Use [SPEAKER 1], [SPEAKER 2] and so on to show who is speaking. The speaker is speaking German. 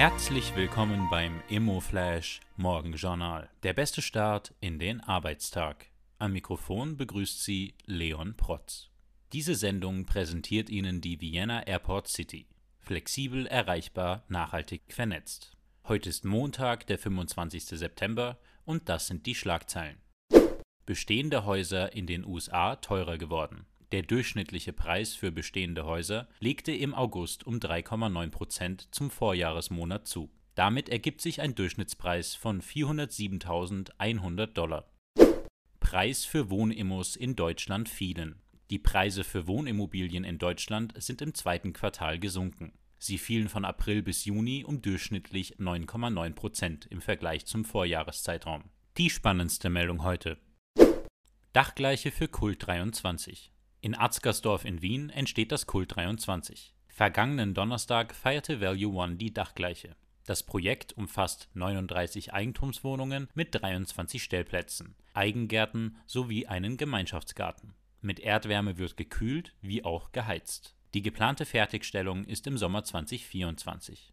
[SPEAKER 1] Herzlich willkommen beim Immoflash Morgenjournal. Der beste Start in den Arbeitstag. Am Mikrofon begrüßt Sie Leon Protz. Diese Sendung präsentiert Ihnen die Vienna Airport City. Flexibel, erreichbar, nachhaltig vernetzt. Heute ist Montag, der 25. September und das sind die Schlagzeilen. Bestehende Häuser in den USA teurer geworden. Der durchschnittliche Preis für bestehende Häuser legte im August um 3,9 Prozent zum Vorjahresmonat zu. Damit ergibt sich ein Durchschnittspreis von 407.100 Dollar. Preis für Wohnimmos in Deutschland fielen. Die Preise für Wohnimmobilien in Deutschland sind im zweiten Quartal gesunken. Sie fielen von April bis Juni um durchschnittlich 9,9 Prozent im Vergleich zum Vorjahreszeitraum. Die spannendste Meldung heute. Dachgleiche für Kult 23. In Arzgersdorf in Wien entsteht das Kult 23. Vergangenen Donnerstag feierte Value One die Dachgleiche. Das Projekt umfasst 39 Eigentumswohnungen mit 23 Stellplätzen, Eigengärten sowie einen Gemeinschaftsgarten. Mit Erdwärme wird gekühlt wie auch geheizt. Die geplante Fertigstellung ist im Sommer 2024.